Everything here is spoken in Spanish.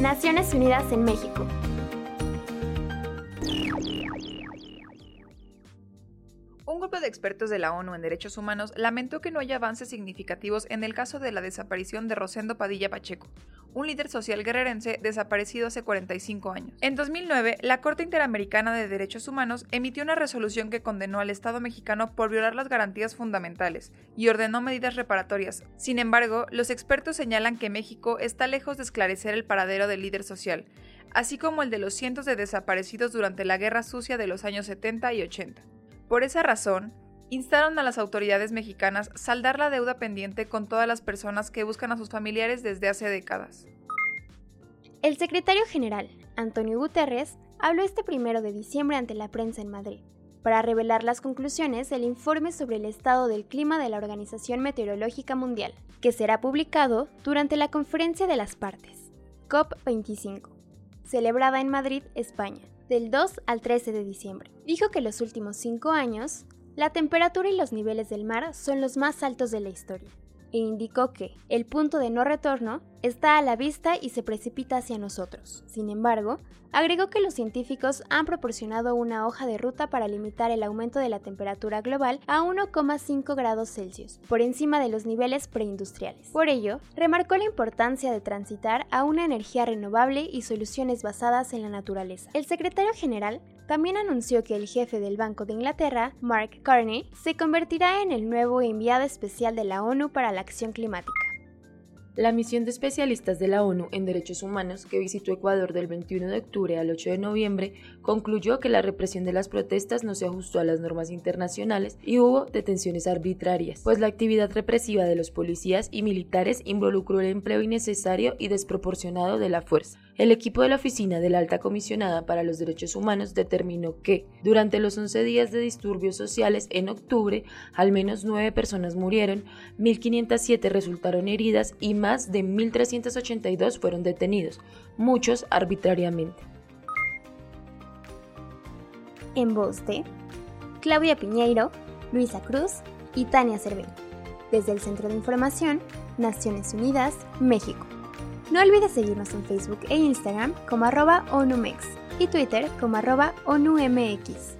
Naciones Unidas en México. Un grupo de expertos de la ONU en derechos humanos lamentó que no haya avances significativos en el caso de la desaparición de Rosendo Padilla Pacheco, un líder social guerrerense desaparecido hace 45 años. En 2009, la Corte Interamericana de Derechos Humanos emitió una resolución que condenó al Estado mexicano por violar las garantías fundamentales y ordenó medidas reparatorias. Sin embargo, los expertos señalan que México está lejos de esclarecer el paradero del líder social, así como el de los cientos de desaparecidos durante la Guerra Sucia de los años 70 y 80. Por esa razón, instaron a las autoridades mexicanas saldar la deuda pendiente con todas las personas que buscan a sus familiares desde hace décadas. El secretario general, Antonio Guterres, habló este primero de diciembre ante la prensa en Madrid para revelar las conclusiones del informe sobre el estado del clima de la Organización Meteorológica Mundial, que será publicado durante la Conferencia de las Partes, COP25, celebrada en Madrid, España, del 2 al 13 de diciembre. Dijo que los últimos cinco años, la temperatura y los niveles del mar son los más altos de la historia, e indicó que el punto de no retorno está a la vista y se precipita hacia nosotros. Sin embargo, agregó que los científicos han proporcionado una hoja de ruta para limitar el aumento de la temperatura global a 1,5 grados Celsius, por encima de los niveles preindustriales. Por ello, remarcó la importancia de transitar a una energía renovable y soluciones basadas en la naturaleza. El secretario general también anunció que el jefe del Banco de Inglaterra, Mark Carney, se convertirá en el nuevo enviado especial de la ONU para la acción climática. La misión de especialistas de la ONU en Derechos Humanos que visitó Ecuador del 21 de octubre al 8 de noviembre concluyó que la represión de las protestas no se ajustó a las normas internacionales y hubo detenciones arbitrarias, pues la actividad represiva de los policías y militares involucró el empleo innecesario y desproporcionado de la fuerza. El equipo de la Oficina de la Alta Comisionada para los Derechos Humanos determinó que, durante los 11 días de disturbios sociales en octubre, al menos 9 personas murieron, 1.507 resultaron heridas y más de 1.382 fueron detenidos, muchos arbitrariamente. En voz Claudia Piñeiro, Luisa Cruz y Tania Cervel. Desde el Centro de Información, Naciones Unidas, México. No olvides seguirnos en Facebook e Instagram como arroba ONUMEX y Twitter como arroba ONUMX.